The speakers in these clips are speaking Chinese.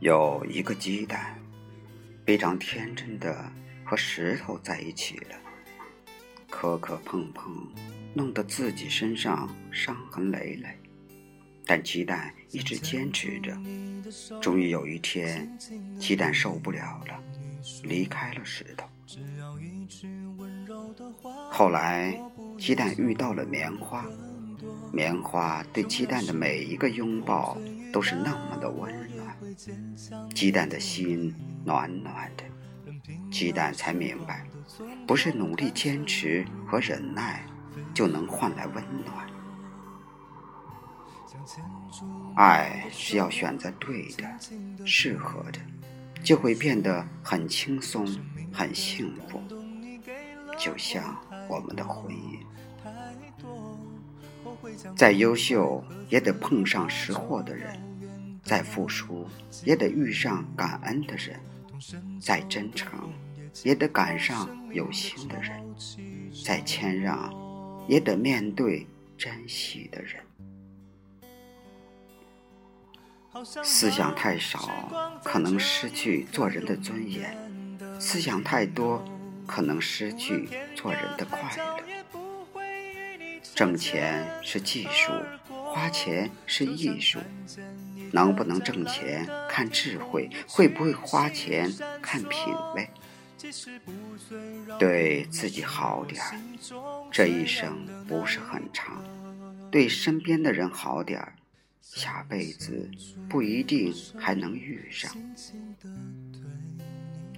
有一个鸡蛋，非常天真的和石头在一起了，磕磕碰碰，弄得自己身上伤痕累累。但鸡蛋一直坚持着，终于有一天，鸡蛋受不了了，离开了石头。后来，鸡蛋遇到了棉花，棉花对鸡蛋的每一个拥抱都是那么的温暖。鸡蛋的心暖暖的，鸡蛋才明白，不是努力坚持和忍耐就能换来温暖。爱是要选择对的、适合的，就会变得很轻松、很幸福。就像我们的婚姻，再优秀也得碰上识货的人。再付出，也得遇上感恩的人；再真诚，也得赶上有心的人；再谦让，也得面对珍惜的人。思想太少，可能失去做人的尊严；思想太多，可能失去做人的快乐。挣钱是技术，花钱是艺术。能不能挣钱看智慧，会不会花钱看品味。对自己好点儿，这一生不是很长；对身边的人好点儿，下辈子不一定还能遇上。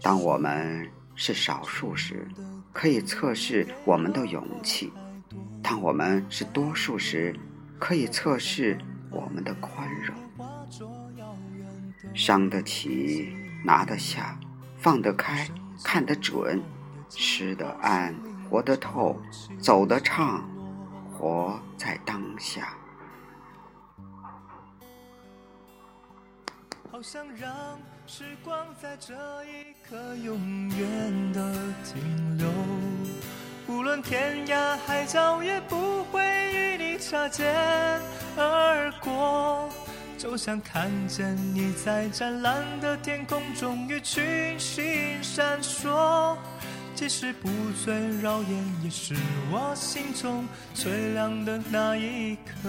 当我们是少数时，可以测试我们的勇气；当我们是多数时，可以测试我们的宽容。伤得起，拿得下，放得开，看得准，吃得安，活得透，走得畅，活在当下。好想让时光在这一刻永远的停留，无论天涯海角，也不会与你擦肩而过。就像看见你在湛蓝的天空中与群星闪烁，即使不最耀眼，也是我心中最亮的那一颗。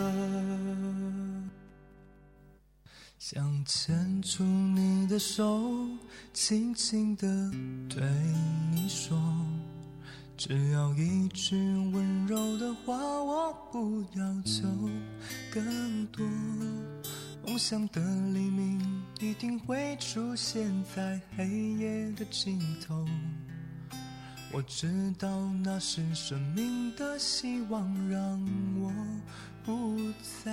想牵住你的手，轻轻地对你说，只要一句温柔的话，我不要求更多。梦想的黎明一定会出现在黑夜的尽头。我知道那是生命的希望，让我不再